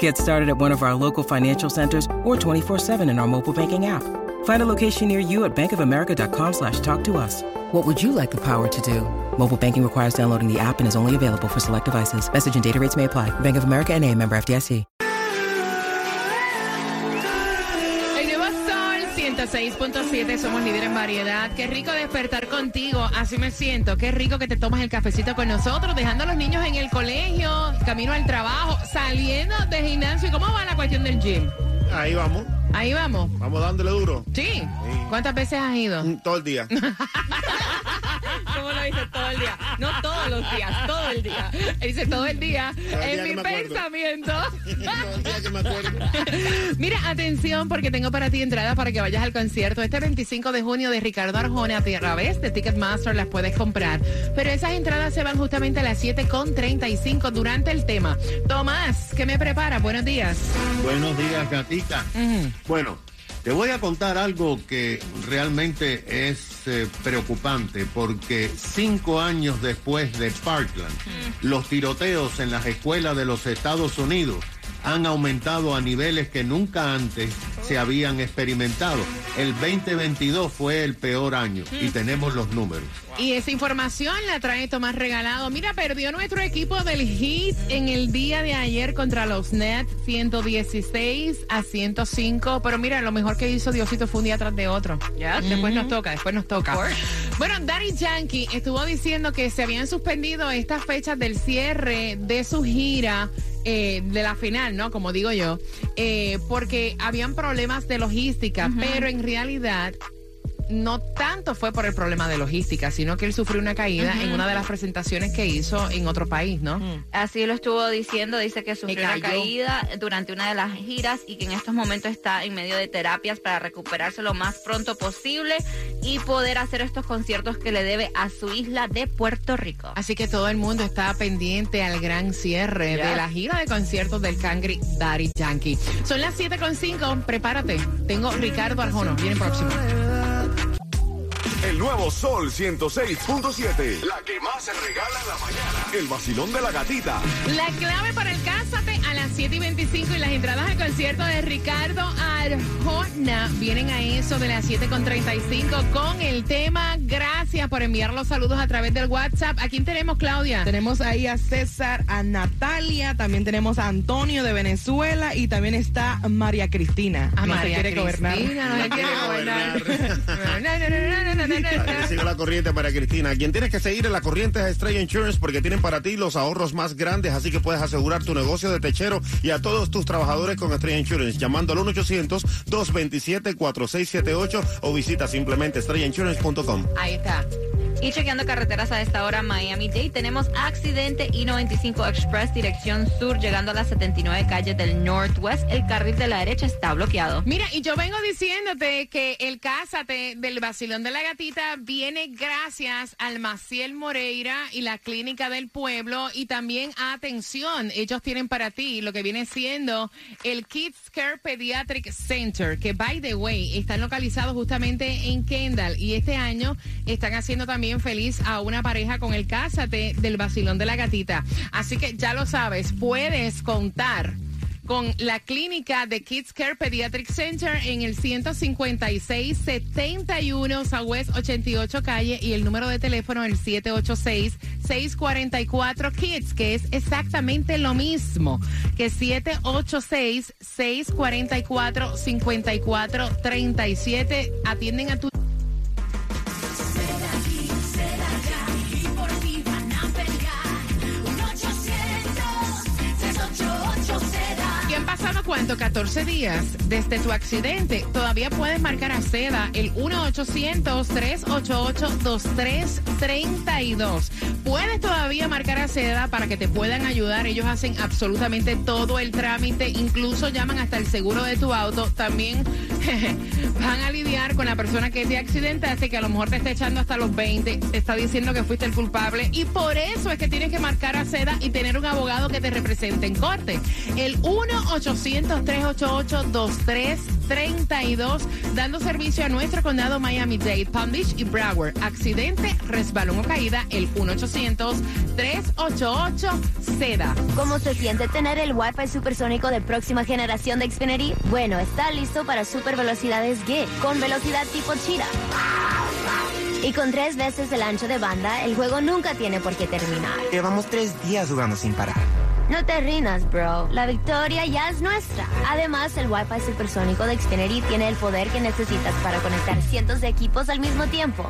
Get started at one of our local financial centers or 24-7 in our mobile banking app. Find a location near you at bankofamerica.com slash talk to us. What would you like the power to do? Mobile banking requires downloading the app and is only available for select devices. Message and data rates may apply. Bank of America and a member FDIC. El nuevo Sol 106.7, somos líderes en variedad. Qué rico despertar contigo, así me siento. Qué rico que te tomas el cafecito con nosotros, dejando a los niños en el colegio, camino al trabajo, saliendo de gimnasio. ¿Cómo va la cuestión del gym? Ahí vamos, Ahí vamos. vamos dándole duro. ¿Sí? ¿Cuántas veces has ido? Todo el día. ¿Cómo lo dices todo el día? No todos los días, todo el día. Él dice todo el día. Todo el en día mi pensamiento. Todo el día que me acuerdo. Mira, atención, porque tengo para ti entradas para que vayas al concierto este 25 de junio de Ricardo Arjona a través de Ticketmaster las puedes comprar. Pero esas entradas se van justamente a las 7.35 durante el tema. Tomás, ¿qué me prepara? Buenos días. Buenos días, gatita. Bueno, te voy a contar algo que realmente es eh, preocupante porque cinco años después de Parkland, los tiroteos en las escuelas de los Estados Unidos han aumentado a niveles que nunca antes se habían experimentado. El 2022 fue el peor año y tenemos los números. Y esa información la trae Tomás Regalado. Mira, perdió nuestro equipo del Heat en el día de ayer contra los Nets, 116 a 105. Pero mira, lo mejor que hizo Diosito fue un día tras de otro. Ya, después nos toca, después nos toca. Bueno, Daddy Yankee estuvo diciendo que se habían suspendido estas fechas del cierre de su gira. eh, de la final, ¿no? Como digo yo, eh, porque habían problemas de logística, pero en realidad no tanto fue por el problema de logística, sino que él sufrió una caída en una de las presentaciones que hizo en otro país, ¿no? Así lo estuvo diciendo, dice que sufrió una caída durante una de las giras y que en estos momentos está en medio de terapias para recuperarse lo más pronto posible y poder hacer estos conciertos que le debe a su isla de Puerto Rico. Así que todo el mundo está pendiente al gran cierre de la gira de conciertos del Cangri Daddy Yankee. Son las 7.5, prepárate. Tengo Ricardo Arjona, viene próximo. El nuevo Sol 106.7. La que más se regala en la mañana. El vacilón de la gatita. La clave para el Cásate a las 7 y 25 y las entradas al concierto de Ricardo Arjona vienen a eso de las 7 con 35 con el tema. Gracias por enviar los saludos a través del WhatsApp. ¿A quién tenemos, Claudia? Tenemos ahí a César, a Natalia, también tenemos a Antonio de Venezuela y también está María Cristina. A no María se quiere gobernar. Cristina, no se quiere gobernar. no, no, no, no, no, Para que siga la corriente para Cristina. Quien tienes que seguir en la corriente es Estrella Insurance porque tienen para ti los ahorros más grandes, así que puedes asegurar tu negocio de techero y a todos tus trabajadores con Estrella Insurance llamando al 1-800-227-4678 o visita simplemente estrellainsurance.com. Ahí está. Y chequeando carreteras a esta hora, Miami-Dade, tenemos accidente I-95 Express, dirección sur, llegando a las 79 calles del Northwest. El carril de la derecha está bloqueado. Mira, y yo vengo diciéndote que el Cásate del Basilón de la Gatita viene gracias al Maciel Moreira y la Clínica del Pueblo. Y también, atención, ellos tienen para ti lo que viene siendo el Kids Care Pediatric Center, que, by the way, están localizados justamente en Kendall. Y este año están haciendo también feliz a una pareja con el Cásate del Basilón de la Gatita. Así que ya lo sabes, puedes contar con la clínica de Kids Care Pediatric Center en el 156-71 Southwest 88 calle y el número de teléfono el 786-644 Kids, que es exactamente lo mismo que 786-644-5437. Atienden a tu cuánto? 14 días desde tu accidente. Todavía puedes marcar a Seda el 1-800-388-2332 puedes todavía marcar a Seda para que te puedan ayudar. Ellos hacen absolutamente todo el trámite, incluso llaman hasta el seguro de tu auto. También van a lidiar con la persona que te accidentaste, que a lo mejor te está echando hasta los 20, te está diciendo que fuiste el culpable. Y por eso es que tienes que marcar a Seda y tener un abogado que te represente en corte. El 1-800-388-2332, dando servicio a nuestro condado Miami-Dade, Palm Beach y Broward. Accidente, resbalón o caída, el 1-800-388-SEDA. ¿Cómo se siente tener el Wi-Fi supersónico de próxima generación de Xfinity? Bueno, está listo para super velocidades G, con velocidad tipo Cheetah. Y con tres veces el ancho de banda, el juego nunca tiene por qué terminar. Llevamos tres días jugando sin parar. No te rinas, bro. La victoria ya es nuestra. Además, el Wi-Fi supersónico de Xfinity tiene el poder que necesitas para conectar cientos de equipos al mismo tiempo.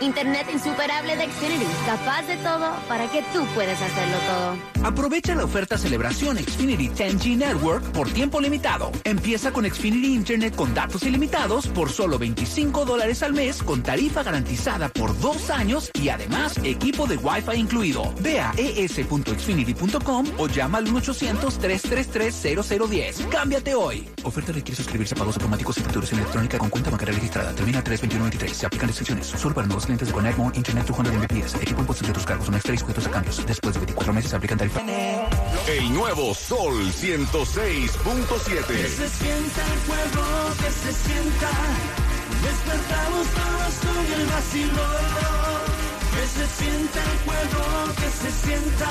Internet insuperable de Xfinity, capaz de todo para que tú puedas hacerlo todo. Aprovecha la oferta celebración Xfinity 10G Network por tiempo limitado. Empieza con Xfinity Internet con datos ilimitados por solo 25 dólares al mes con tarifa garantizada por dos años y además equipo de Wi-Fi incluido. Ve a es.xfinity.com o llama al 1-800-333-0010. Cámbiate hoy. Oferta requiere suscribirse a pagos automáticos y facturación electrónica con cuenta bancaria registrada. Termina 32193. Se aplican restricciones. Solo para nuevos clientes de Connect More Internet 200 Mbps. Equipo impuestos de tus cargos. Son extra y sujetos a cambios. Después de 24 meses se aplican tarifa. El nuevo Sol 106.7. Que se sienta el fuego, que se sienta. Despertamos todos con el vacilón. Que se sienta el fuego, que se sienta.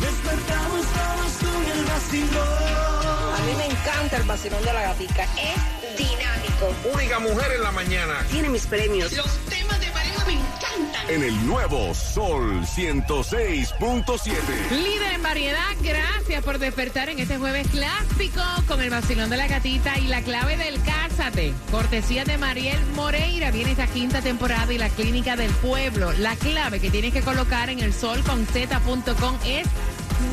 Despertamos todos con el vacilón. A mí me encanta el vacilón de la gatica. Es dinámico. Única mujer en la mañana. Tiene mis premios. Los En el nuevo Sol 106.7. Líder en variedad, gracias por despertar en este jueves clásico con el vacilón de la gatita y la clave del Cásate. Cortesía de Mariel Moreira. Viene esta quinta temporada y la clínica del pueblo. La clave que tienes que colocar en el solconzeta.com es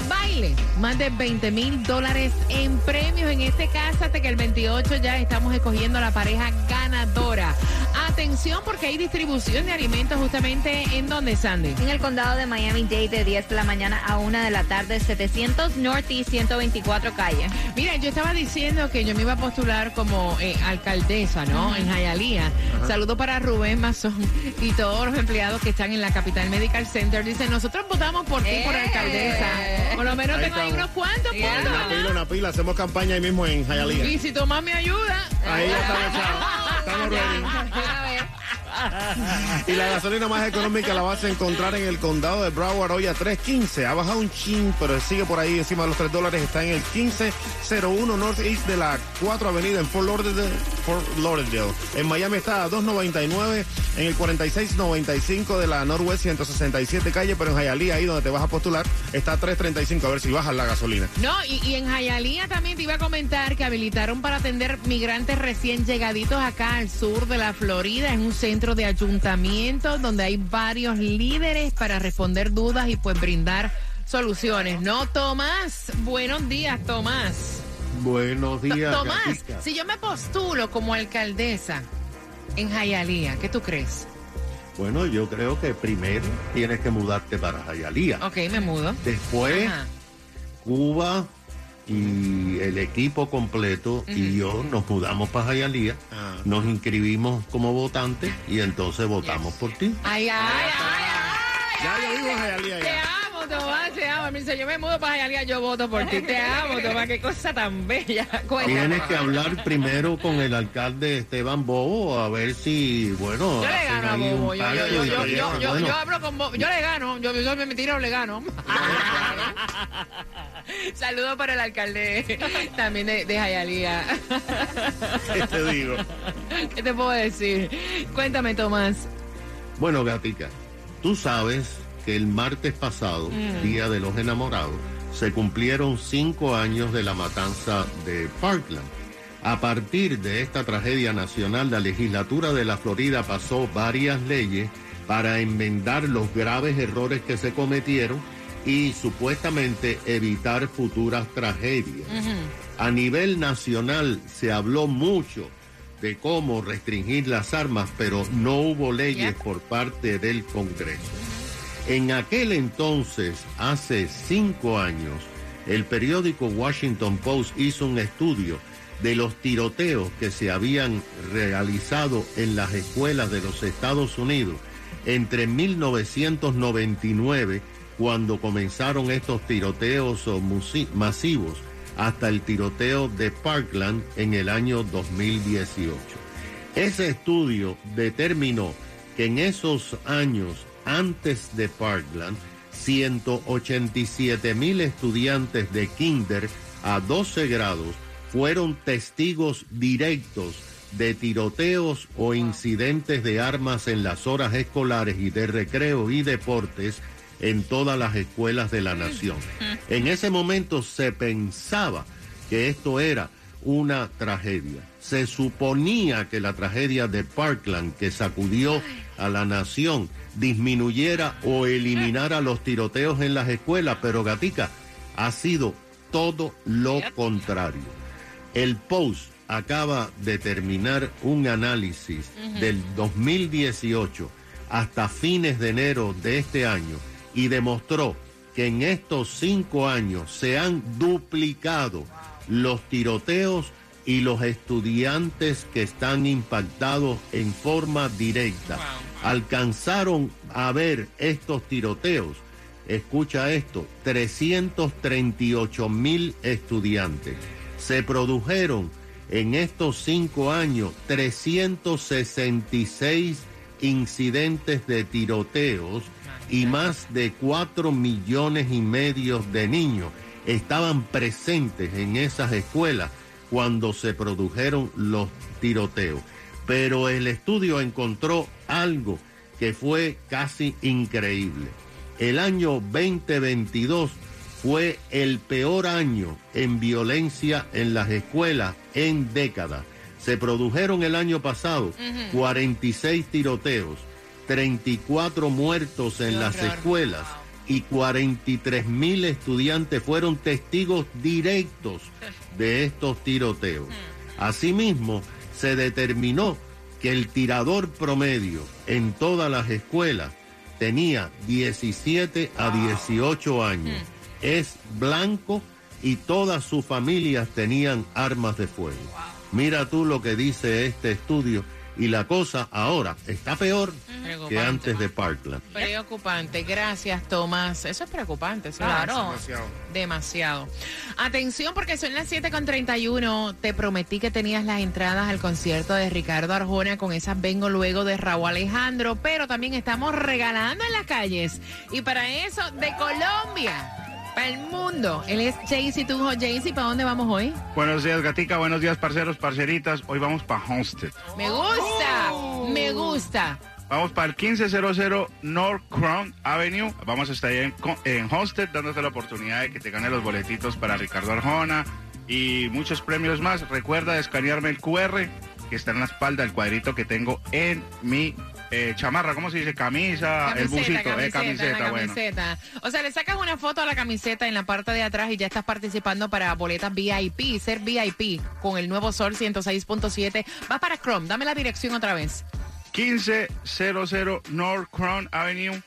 baile. Más de 20 mil dólares en premios en este Cásate que el 28 ya estamos escogiendo a la pareja ganadora. Atención porque hay distribución de alimentos justamente en donde, Sandy. En el condado de Miami-Dade de 10 de la mañana a 1 de la tarde, 700 North y 124 calle. Mira, yo estaba diciendo que yo me iba a postular como eh, alcaldesa, ¿no? En Jayalía. Saludo para Rubén Mazón y todos los empleados que están en la Capital Medical Center. Dicen, nosotros votamos por ti por Eh. alcaldesa. Por lo menos Ahí tengo ahí estamos. unos cuantos Yeah. puntos, Una pila, ¿verdad? una pila. Hacemos campaña ahí mismo en Hialeah. Y si Tomás me ayuda. Ahí ya estamos, chavos. Estamos ready. Y la gasolina más económica la vas a encontrar en el condado de Broward hoy a 3.15. Ha bajado un chin, pero sigue por ahí encima de los 3 dólares. Está en el 1501 Northeast de la 4 Avenida en Fort Lauderdale. En Miami está a 2.99. En el 4695 de la Northwest 167 calle, pero en Hialeah, ahí donde te vas a postular, está a 3.35. A ver si bajas la gasolina. No, y, en Jayalía también te iba a comentar que habilitaron para atender migrantes recién llegaditos acá al sur de la Florida. Es un centro de ayuntamiento donde hay varios líderes para responder dudas y pues brindar soluciones. ¿No, Tomás? Buenos días, Tomás. Buenos días, Tomás, gatica. si yo me postulo como alcaldesa en Jayalía, ¿qué tú crees? Bueno, yo creo que primero tienes que mudarte para Jayalía. Ok, me mudo. Después, Ajá. Cuba y el equipo completo y yo nos mudamos para Jayalía, Ah. nos inscribimos como votantes y entonces votamos por ti. Ay, ay, ay, ay. Ya, yo ya. Amo, Tomás, te amo. Me dice, yo me mudo para Hialeah, yo voto por ti. Te amo, Tomás, qué cosa tan bella. Cuéntame. Tienes que hablar primero con el alcalde Esteban Bobo a ver si, bueno, Yo le gano a Bobo. Yo, yo, yo, yo, Bueno, hablo con Bobo. Yo le gano. Yo, yo me tiro, le gano. Saludos para el alcalde también de, de Hialeah. ¿Qué te digo? ¿Qué te puedo decir? Cuéntame, Tomás. Bueno, Gatica, tú sabes que el martes pasado, Mm. Día de los Enamorados, se cumplieron cinco años de la matanza de Parkland. A partir de esta tragedia nacional, la legislatura de la Florida pasó varias leyes para enmendar los graves errores que se cometieron y supuestamente evitar futuras tragedias. A nivel nacional se habló mucho de cómo restringir las armas, pero no hubo leyes por parte del Congreso. En aquel entonces, hace cinco años, el periódico Washington Post hizo un estudio de los tiroteos que se habían realizado en las escuelas de los Estados Unidos entre 1999, cuando comenzaron estos tiroteos masivos, hasta el tiroteo de Parkland en el año 2018. Ese estudio determinó que en esos años antes de Parkland, 187 mil estudiantes de kinder a 12 grados fueron testigos directos de tiroteos o incidentes de armas en las horas escolares y de recreo y deportes en todas las escuelas de la nación. En ese momento se pensaba que esto era una tragedia. Se suponía que la tragedia de Parkland, que sacudió a la nación, disminuyera o eliminara los tiroteos en las escuelas, pero Gatica ha sido todo lo contrario. El Post acaba de terminar un análisis del 2018 hasta fines de enero de este año y demostró que en estos cinco años se han duplicado los tiroteos y los estudiantes que están impactados en forma directa. Alcanzaron a ver estos tiroteos, escucha esto, 338 mil estudiantes. Se produjeron en estos cinco años 366 incidentes de tiroteos y más de 4 millones y medio de niños estaban presentes en esas escuelas cuando se produjeron los tiroteos. Pero el estudio encontró algo que fue casi increíble. El año 2022 fue el peor año en violencia en las escuelas en décadas. Se produjeron el año pasado Ujú. 46 tiroteos, 34 muertos en las escuelas y 43 mil estudiantes fueron testigos directos de estos tiroteos. Asimismo, se determinó que el tirador promedio en todas las escuelas tenía 17 a 18 años. Es blanco y todas sus familias tenían armas de fuego. Mira tú lo que dice este estudio y la cosa ahora está peor que antes de Parkland. Preocupante. Gracias, Tomás. Eso es preocupante. eso Claro. es Demasiado. Atención, porque son las 7.31. Te prometí que tenías las entradas al concierto de Ricardo Arjona. Con esas vengo luego de Raúl Alejandro. Pero también estamos regalando en las calles. Y para eso, de Colombia. Para el mundo. Él es Jaycee Tunjo. Jaycee, ¿para dónde vamos hoy? Buenos días, Gatica. Buenos días, parceros, parceritas. Hoy vamos para Homestead. Me gusta. Me gusta. Vamos para el 1500 North Crown Avenue. Vamos a estar ahí en, en Homestead dándote la oportunidad de que te ganes los boletitos para Ricardo Arjona y muchos premios más. Recuerda escanearme el QR que está en la espalda del cuadrito que tengo en mi eh, chamarra. ¿Cómo se dice? Camisa, el busito. eh, camiseta, la bueno. camiseta. O sea, le sacas una foto a la camiseta en la parte de atrás y ya estás participando para boletas VIP, ser VIP con el nuevo Sol 106.7. Vas para Chrome, dame la dirección otra vez. 1500 North Crown Avenue,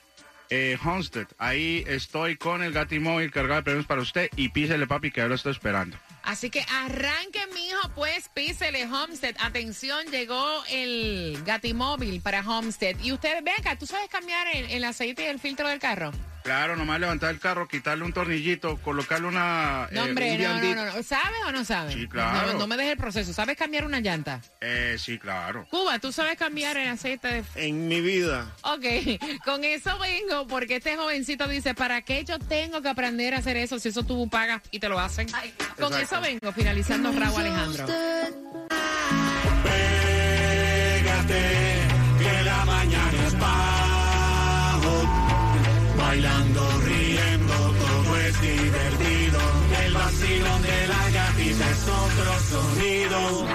eh, Homestead. Ahí estoy con el Gatimóvil cargado de premios para usted y písele, papi, que yo lo estoy esperando. Así que arranque, mijo, pues písele Homestead. Atención, llegó el Gatimóvil para Homestead. Y ustedes, ven acá, ¿tú sabes cambiar el aceite y el filtro del carro? Claro, nomás levantar el carro, quitarle un tornillito, colocarle una... No, eh, hombre, un no, no, no. ¿Sabes o no sabes? Sí, claro. No, no me dejes el proceso. ¿Sabes cambiar una llanta? Eh, sí, claro. Cuba, ¿tú sabes cambiar el aceite de En mi vida. Ok, con eso vengo porque este jovencito dice, ¿para qué yo tengo que aprender a hacer eso si eso tú pagas y te lo hacen? Con eso vengo, finalizando Raúl Alejandro. Bailando, riendo, todo es divertido. El vacilón de la gatita es otro sonido.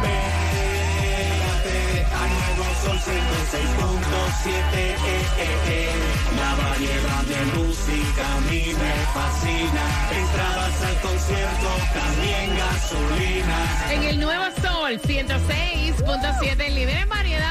Pégate al nuevo sol 106.7. Eh, eh, eh. La variedad de música a mí me fascina. Entradas al concierto, también gasolina. En el Nuevo Sol 106.7, el líder en variedad.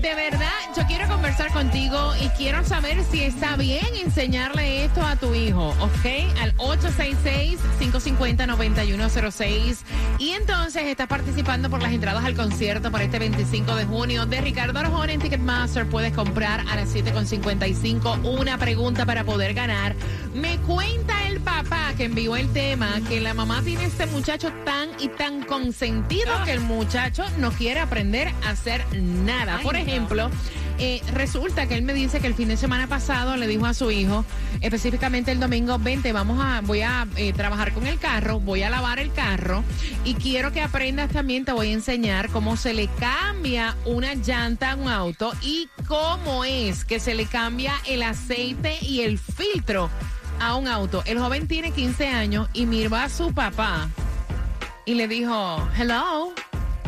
De verdad, yo quiero conversar contigo y quiero saber si está bien enseñarle esto a tu hijo, ¿ok? Al 866-550-9106. Y entonces estás participando por las entradas al concierto para este 25 de junio de Ricardo Arjona en Ticketmaster. Puedes comprar a las 7.55 una pregunta para poder ganar. Me cuenta el papá que envió el tema que la mamá tiene este muchacho tan y tan consentido que el muchacho no quiere aprender a hacer nada. Ay, Por no. ejemplo, eh, resulta que él me dice que el fin de semana pasado le dijo a su hijo, específicamente el domingo, vente, vamos a, voy a eh, trabajar con el carro, voy a lavar el carro y quiero que aprendas también, te voy a enseñar cómo se le cambia una llanta a un auto y cómo es que se le cambia el aceite y el filtro a un auto. El joven tiene 15 años y miró a su papá y le dijo, hello,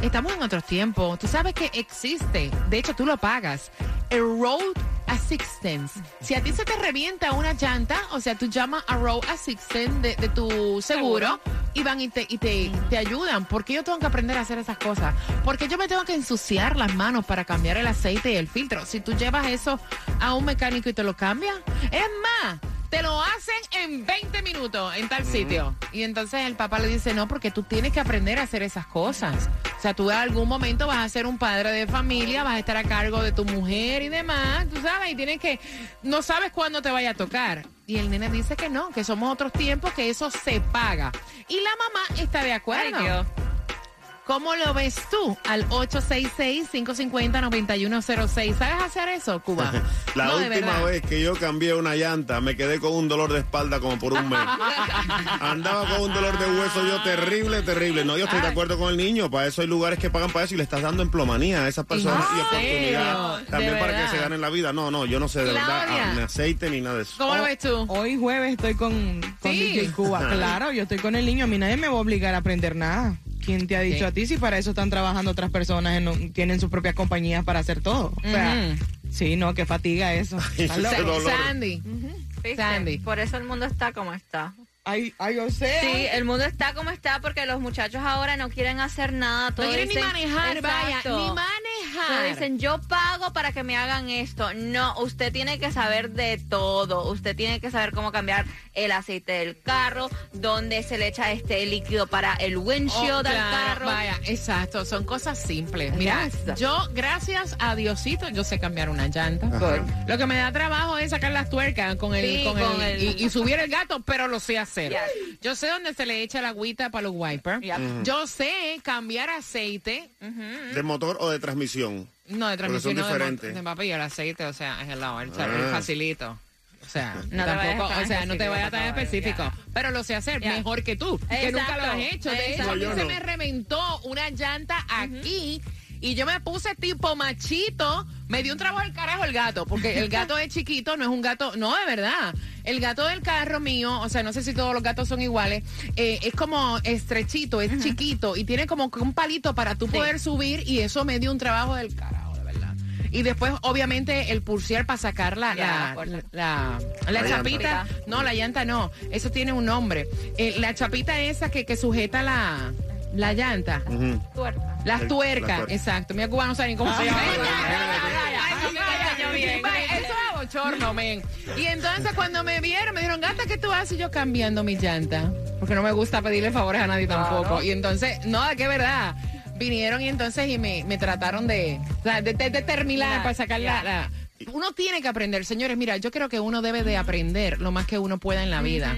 estamos en otros tiempos. Tú sabes que existe, de hecho tú lo pagas, el Road Assistance. Si a ti se te revienta una llanta, o sea, tú llamas a Road Assistance de, de tu seguro, y van y, te, y te, te ayudan. ¿Por qué yo tengo que aprender a hacer esas cosas? Porque yo me tengo que ensuciar las manos para cambiar el aceite y el filtro. Si tú llevas eso a un mecánico y te lo cambia, es más. Te lo hacen en 20 minutos en tal sitio. Y entonces el papá le dice, no, porque tú tienes que aprender a hacer esas cosas. O sea, tú en algún momento vas a ser un padre de familia, vas a estar a cargo de tu mujer y demás, tú sabes, y tienes que, no sabes cuándo te vaya a tocar. Y el nene dice que no, que somos otros tiempos, que eso se paga. Y la mamá está de acuerdo. Ay, Dios. ¿Cómo lo ves tú? Al 866-550-9106. ¿Sabes hacer eso, Cuba? La No, última vez que yo cambié una llanta, me quedé con un dolor de espalda como por un mes. Andaba con un dolor de hueso yo terrible, terrible. No, yo estoy de acuerdo con el niño. Para eso hay lugares que pagan para eso y le estás dando emplomanía a esas personas y ¿En oportunidad serio? también ¿De para que se ganen la vida. No, no, yo no sé de verdad Claudia. ah, ni aceite ni nada de eso. ¿Cómo lo ves tú? Hoy jueves estoy con, con Sí. DJ Cuba. Claro, yo estoy con el niño. A mí nadie me va a obligar a aprender nada. ¿Quién te ha dicho Sí. a ti si para eso están trabajando otras personas, en- tienen sus propias compañías para hacer todo? O sea, sí, no, qué fatiga eso. Sandy. Sandy. Por eso el mundo está como está. Ay, ay, o sea. Sí, el mundo está como está porque los muchachos ahora no quieren hacer nada. Todo No quieren ni manejar, vaya, Exacto. ni Todos manejar. dicen, yo pago para que me hagan esto. No, usted tiene que saber de todo. Usted tiene que saber cómo cambiar el aceite del carro, dónde se le echa este líquido para el windshield Oh, del claro, carro. Vaya, exacto, son cosas simples. Mira, Yes. yo, gracias a Diosito, yo sé cambiar una llanta. Ajá. Lo que me da trabajo es sacar las tuercas con el, Sí, con con el- el- y, y subir el gato, pero lo sé hacer. Yes. Yo sé dónde se le echa la agüita para los wipers. Yep. Yo sé cambiar aceite. ¿De motor o de transmisión? No, de transmisión son no de, el aceite, o sea, es el lado, el, el Ah. facilito. O sea, No tampoco, o sea, no te vayas tan específico. Pero lo sé hacer mejor que tú, que nunca lo has hecho. De hecho, a mí se me reventó una llanta aquí y yo me puse tipo machito. Me dio un trabajo al carajo el gato, porque el gato es chiquito, no es un gato, no, de verdad. El gato del carro mío, o sea, no sé si todos los gatos son iguales, eh, es como estrechito, es chiquito y tiene como que un palito para tú poder subir y eso me dio un trabajo del carajo. Y después, obviamente, el pulsear para sacar la, Ya, la, la, la- la La chapita. llanta. No, la llanta no. Eso tiene un nombre. Eh, la chapita esa que, que sujeta la, la llanta. Tuerca. Las tuercas, la tuerca. exacto. Mi cubano no sabe ni cómo se llama. Eso es bochorno, men. Y entonces cuando me vieron, me dijeron, gata, ¿qué tú haces? Y yo cambiando mi llanta. Porque no me gusta pedirle favores a nadie tampoco. Y entonces, no, que verdad. Vinieron y entonces y me, me trataron de, o sea, de, de- de terminar para sacar la, Uno tiene que aprender, señores. Mira, yo creo que uno debe de aprender lo más que uno pueda en la vida.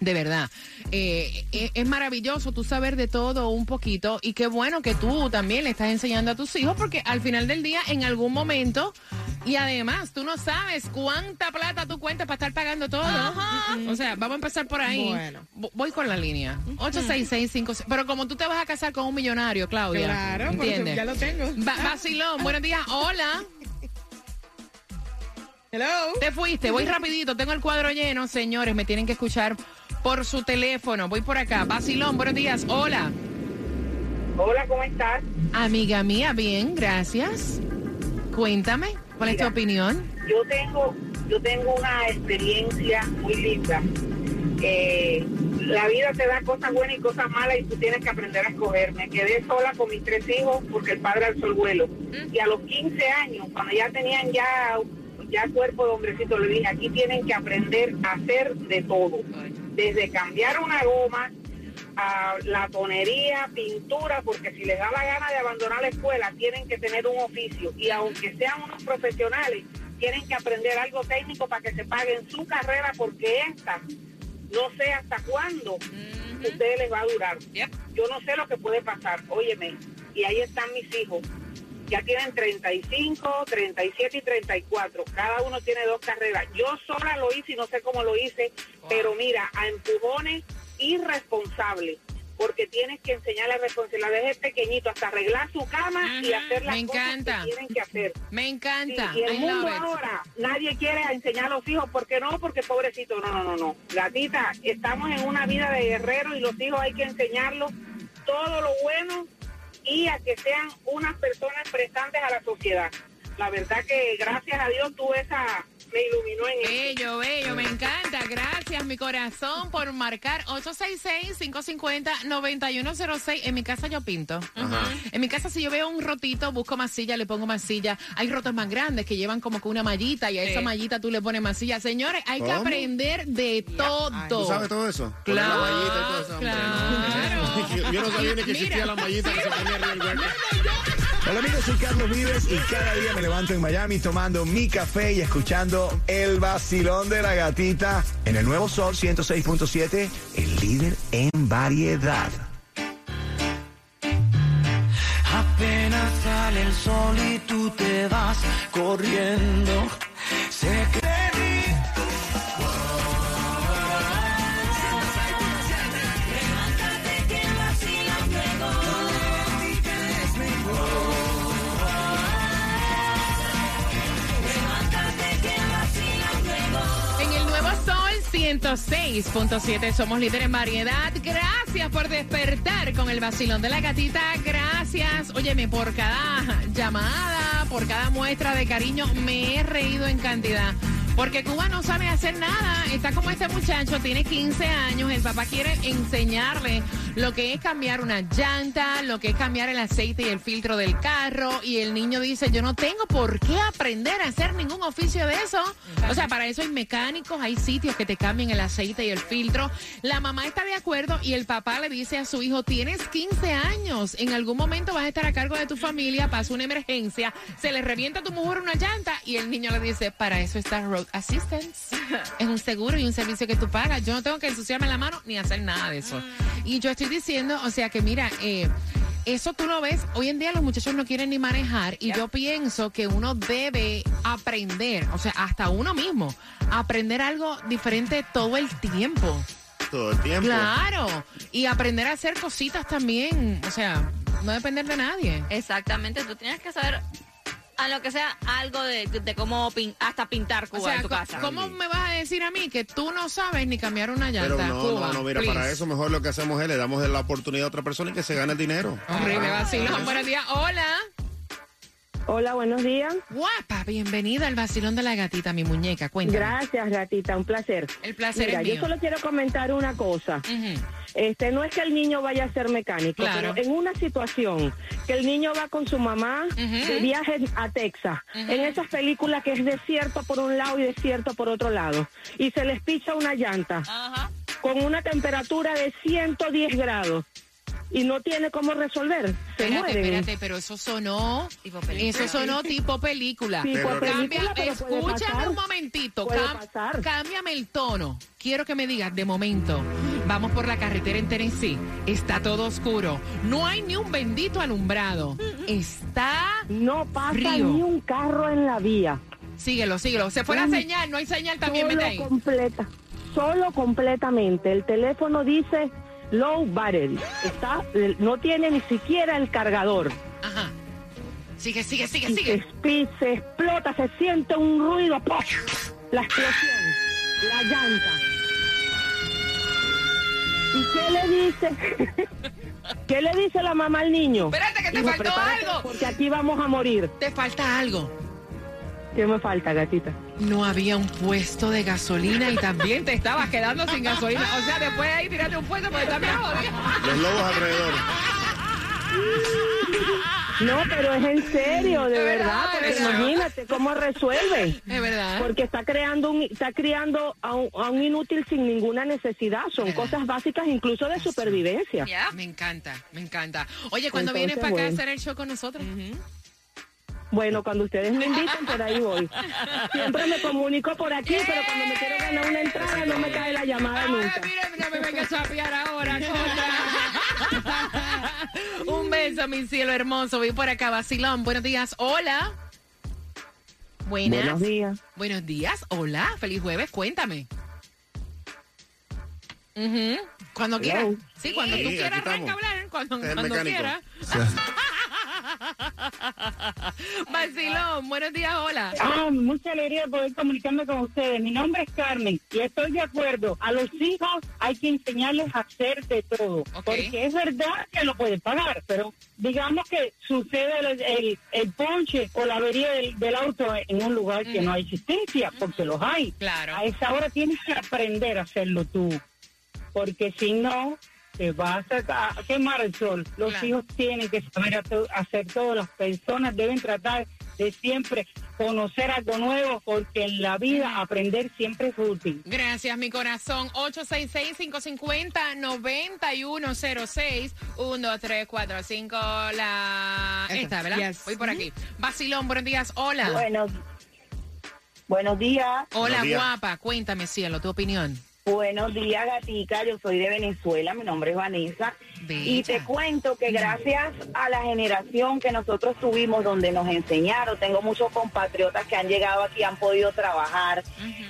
De verdad. Eh, eh, es maravilloso tú saber de todo un poquito y qué bueno que tú también le estás enseñando a tus hijos porque al final del día, en algún momento, y además tú no sabes cuánta plata tú cuentas para estar pagando todo. O sea, vamos a empezar por ahí. Bueno. Vo- Voy con la línea. 86655. Pero como tú te vas a casar con un millonario, Claudia. Claro, ¿entiendes? ya lo tengo. Va- vacilón, buenos días. Hola. Hello. Te fuiste, voy rapidito, tengo el cuadro lleno, señores, me tienen que escuchar por su teléfono. Voy por acá. Basilón, buenos días. Hola. Hola, ¿cómo estás? Amiga mía, bien, gracias. Cuéntame, ¿cuál es tu Mira. opinión? Yo tengo, yo tengo una experiencia muy linda. Eh, la vida te da cosas buenas y cosas malas y tú tienes que aprender a escoger. Me quedé sola con mis tres hijos porque el padre alzó el vuelo. Y a los 15 años, cuando ya tenían ya, ya cuerpo de hombrecito, le dije, aquí tienen que aprender a hacer de todo. Desde cambiar una goma, a la tonería, pintura, porque si les da la gana de abandonar la escuela, tienen que tener un oficio. Y aunque sean unos profesionales, tienen que aprender algo técnico para que se paguen su carrera, porque esta no sé hasta cuándo ustedes les va a durar. Yo no sé lo que puede pasar, óyeme, y ahí están mis hijos. Ya tienen 35, 37 y 34. Cada uno tiene dos carreras. Yo sola lo hice y no sé cómo lo hice, pero mira, a empujones irresponsable. Porque tienes que enseñarle la responsabilidad desde pequeñito hasta arreglar su cama y hacer las cosas encanta. que tienen que hacer. Me encanta. Sí, y el I mundo ahora, nadie quiere enseñar a los hijos, ¿por qué no? Porque pobrecito, no, no, no, no. Gatita, estamos en una vida de guerrero y los hijos hay que enseñarlos todo lo bueno y a que sean unas personas prestantes a la sociedad. La verdad que gracias a Dios tuve esa, me iluminó en eso. Bello, bello, me encanta. Gracias, mi corazón, por marcar 866-550-9106. En mi casa yo pinto. En mi casa, si yo veo un rotito, busco masilla, le pongo masilla. Hay rotos más grandes que llevan como que una mallita y a esa Sí. mallita tú le pones masilla. Señores, hay que ¿Cómo? aprender de todo. ¿Tú sabes todo eso? Poner Claro, la mallita y todo eso, hombre, no. Yo no sabía ni que existía Mira. la mallita que se ponía arriba del hueco. Hola amigos, soy Carlos Vives y cada día me levanto en Miami tomando mi café y escuchando el vacilón de la gatita en el nuevo Sol 106.7, el líder en variedad. Apenas sale el sol y tú te vas corriendo. Sé que 106.7 somos líder en variedad. Gracias por despertar con el vacilón de la gatita. Gracias. Óyeme, por cada llamada, por cada muestra de cariño, me he reído en cantidad. Porque Cuba no sabe hacer nada. Está como este muchacho, tiene 15 años. El papá quiere enseñarle lo que es cambiar una llanta, lo que es cambiar el aceite y el filtro del carro. Y el niño dice, yo no tengo por qué aprender a hacer ningún oficio de eso. O sea, para eso hay mecánicos, hay sitios que te cambian el aceite y el filtro. La mamá está de acuerdo y el papá le dice a su hijo, tienes 15 años, en algún momento vas a estar a cargo de tu familia, pasa una emergencia, se le revienta a tu mujer una llanta y el niño le dice, para eso está Road Assistance. Es un seguro y un servicio que tú pagas. Yo no tengo que ensuciarme la mano ni hacer nada de eso. Y yo estoy diciendo, o sea que mira, eh, eso tú lo ves, hoy en día los muchachos no quieren ni manejar y yo pienso que uno debe aprender, o sea, hasta uno mismo, aprender algo diferente todo el tiempo. Todo el tiempo. Claro, y aprender a hacer cositas también, o sea, no depender de nadie. Exactamente, tú tienes que saber a lo que sea algo de, de cómo pin- hasta pintar Cuba O sea, en tu casa. ¿cómo me vas a decir a mí que tú no sabes ni cambiar una llanta? Pero no, Cuba, no, no, mira, please. para eso mejor lo que hacemos es le damos la oportunidad a otra persona y que se gane el dinero. Horrible vacilón. Buenos días. Hola. Hola, buenos días. Guapa, bienvenida al vacilón de la gatita, mi muñeca. Cuéntame. Gracias, gatita, un placer. El placer Mira, es yo mío. solo quiero comentar una cosa. Este no es que el niño vaya a ser mecánico, Claro. pero en una situación que el niño va con su mamá de viaje a Texas, en esas películas que es desierto por un lado y desierto por otro lado, y se les picha una llanta con una temperatura de 110 grados y no tiene cómo resolver, se Espérate, mueren. espérate, pero eso sonó. Eso sonó tipo película. Tipo Pero- película, Cambia- pero puede escúchame pasar. un momentito. Puede cam- pasar. cámbiame el tono. Quiero que me digas, de momento, vamos por la carretera en Tennessee. Está todo oscuro. No hay ni un bendito alumbrado. Está. No pasa frío. ni un carro en la vía. Síguelo, síguelo. Se fue la señal, no hay señal también, Solo vete ahí. completa, solo completamente. El teléfono dice low battery. Está, no tiene ni siquiera el cargador. Ajá. Sigue, sigue, sigue, Y sigue. Se, se explota, se siente un ruido. ¡pof! La explosión, la llanta. ¿Y qué le dice? ¿Qué le dice la mamá al niño? Espérate que te Hijo, faltó algo. Porque aquí vamos a morir. Te falta algo. ¿Qué me falta, gatita? No había un puesto de gasolina y también te estabas quedando sin gasolina. O sea, después de ahí tírate un puesto porque también. Los lobos alrededor. No, pero es en serio, de verdad, verdad, porque verdad. imagínate cómo resuelve. Es verdad. Porque está creando un, está criando a un, a un inútil sin ninguna necesidad. Son cosas básicas incluso de supervivencia. Me encanta, me encanta. Oye, cuando vienes para acá a hacer el show con nosotros? Bueno, cuando ustedes me inviten, por ahí voy. Siempre me comunico por aquí, pero cuando me quiero ganar una entrada no me cae la llamada nunca. Mira, no me vengas a chapear ahora, contra. Un beso, mi cielo hermoso. Voy por acá, vacilón. Buenos días, hola. Buenas. Buenos días. Buenos días, hola. Feliz jueves, cuéntame. Cuando quieras. Sí, cuando tú quieras, arranca a hablar. Cuando, quieras. Vacilón, buenos días, hola. Ah, mucha alegría de poder comunicarme con ustedes. Mi nombre es Carmen y estoy de acuerdo. A los hijos hay que enseñarles a hacer de todo. Porque es verdad que lo pueden pagar, pero digamos que sucede el, el, el ponche o la avería del, del auto en un lugar que no hay existencia, porque los hay. Claro. A esa hora tienes que aprender a hacerlo tú. Porque si no, te vas a, a quemar el sol. Los Claro. hijos tienen que saber a to- hacer todo. Las personas deben tratar de siempre conocer algo nuevo porque en la vida aprender siempre es útil. Gracias, mi corazón. 866-550-9106. 1, 2, 3, 4, 5. La. Esta, ¿verdad? Yes. Voy por aquí. Vacilón, buenos días. Hola. Buenos, buenos días. Hola, Buenos días. guapa. Cuéntame, cielo, tu opinión. Buenos días, gatica. Yo soy de Venezuela. Mi nombre es Vanessa. Y te cuento que gracias a la generación que nosotros tuvimos, donde nos enseñaron, tengo muchos compatriotas que han llegado aquí, han podido trabajar,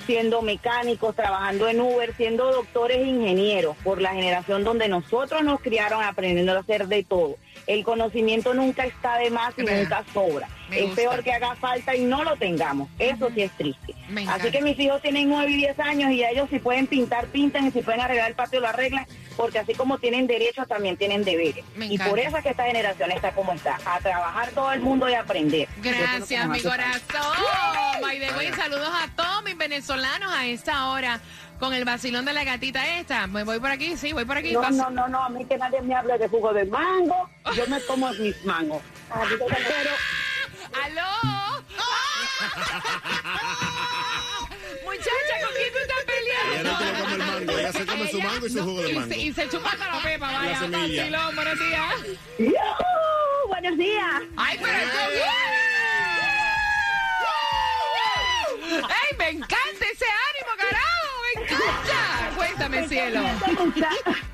siendo mecánicos, trabajando en Uber, siendo doctores e ingenieros, por la generación donde nosotros nos criaron aprendiendo a hacer de todo. El conocimiento nunca está de más y nunca sobra. Me es gusta. peor que haga falta y no lo tengamos. Eso sí es triste. Así que mis hijos tienen 9 y 10 años y ellos si pueden pintar, pintan y si pueden arreglar el patio, lo arreglan, porque así como tienen derechos, también tienen deberes. Y por eso es que esta generación está como está, a trabajar todo el mundo y aprender. Gracias, mi corazón. By the way, saludos a todos mis venezolanos a esta hora con el vacilón de la gatita esta. Me voy por aquí, sí, voy por aquí. No, no, no, no, a mí que nadie me hable de jugo de mango, yo me como mis mangos. Pero, ¡Aló! Muchacha, ¿con quién tú estás peleando? Ella no quiere comer mango, ella se come su mango y su jugo de Y mango. se, y se chupa hasta la pepa, vaya. La semilla. Vacilón, buenos días. ¡Yujú! Buenos días. ¡Ay, pero esto! ¡Ay, me encanta ese ánimo, carajo! ¡Me encanta! Cuéntame, cielo.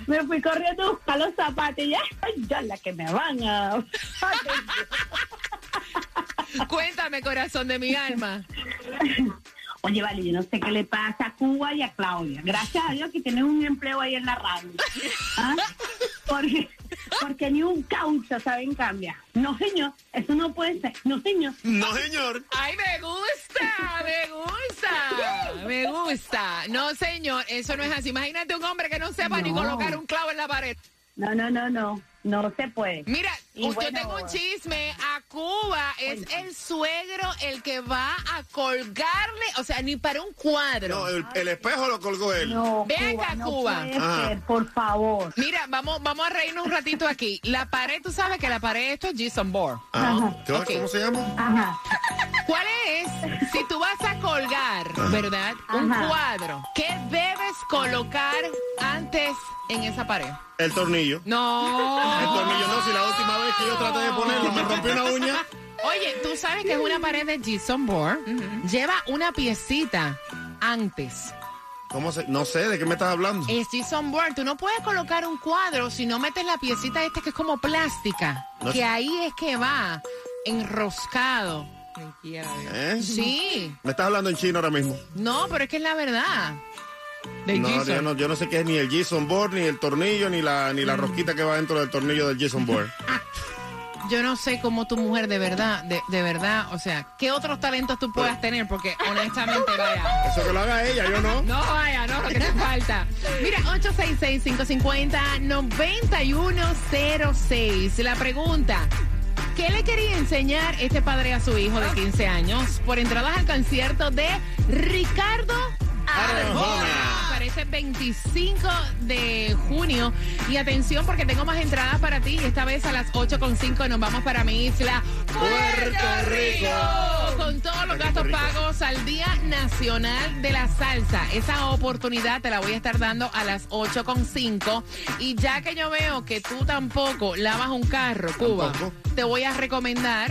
Me fui corriendo a buscar los zapatos y ya, ay, ya la que me van a... Cuéntame, corazón de mi alma. Oye, vale, yo no sé qué le pasa a Cuba y a Claudia. Gracias a Dios que tienen un empleo ahí en la radio. ¿Ah? Porque, porque ni un caucho saben cambiar. No, señor, eso no puede ser. No, señor. No, señor. ¡Ay, me gusta! ¡Me gusta! ¡Me gusta! No, señor, eso no es así. Imagínate un hombre que no sepa ni colocar un clavo en la pared. No, no, no, no. No se puede. Mira, Y yo bueno, tengo un chisme. A Cuba es el suegro el que va a colgarle, o sea, ni para un cuadro. No, el, el espejo lo colgó él. No, Ve Cuba, acá, no Cuba. ser, por favor. Mira, vamos, vamos a reírnos un ratito aquí. La pared, tú sabes que la pared esto es Jason Bourne. Ah. ¿Cómo se llama? Ajá. ¿Cuál es? Si tú vas a colgar, ¿verdad? Un Ajá. cuadro. ¿Qué debes colocar antes en esa pared? El tornillo. No. El tornillo no, si la última vez que yo traté de ponerlo me rompí una uña. Oye, tú sabes que es una pared de Jason Bourne. Lleva una piecita antes. ¿Cómo se? No sé, ¿de qué me estás hablando? Es Jason Bourne. Tú no puedes colocar un cuadro si no metes la piecita esta que es como plástica. No que sé. ahí es que va enroscado. ¿Eh? Sí. Me estás hablando en chino ahora mismo. No, pero es que es la verdad. No, Jason. yo no, yo no sé qué es ni el Jason Bourne, ni el tornillo, ni la, ni Mm. la rosquita que va dentro del tornillo del Jason Bourne. Yo no sé cómo tu mujer de verdad, de, de verdad, o sea, qué otros talentos tú puedas tener, porque honestamente, vaya. Eso que lo haga ella, yo no. No, vaya, no, lo que te falta. Mira, 866-550-9106. La pregunta, ¿Qué le quería enseñar este padre a su hijo de 15 años? Por entradas al concierto de Ricardo Arjona. Parece 25 de junio. Y atención porque tengo más entradas para ti. Esta vez a las 8.5 nos vamos para mi isla, Puerto Rico. Con todos los gastos pagos al Día Nacional de la Salsa. Esa oportunidad te la voy a estar dando a las 8.5. Y ya que yo veo que tú tampoco lavas un carro, Cuba, te voy a recomendar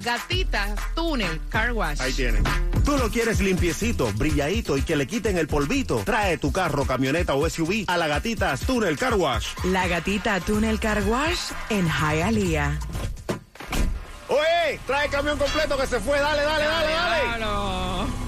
Gatitas Túnel Car Wash. Ahí tienen. Tú lo quieres limpiecito, brilladito y que le quiten el polvito. Trae tu carro, camioneta o SUV a la Gatitas Tunnel Car Wash. La gatita Tunnel Car Wash en Hialeah. Oye, trae el camión completo que se fue. Dale, dale, dale, dale.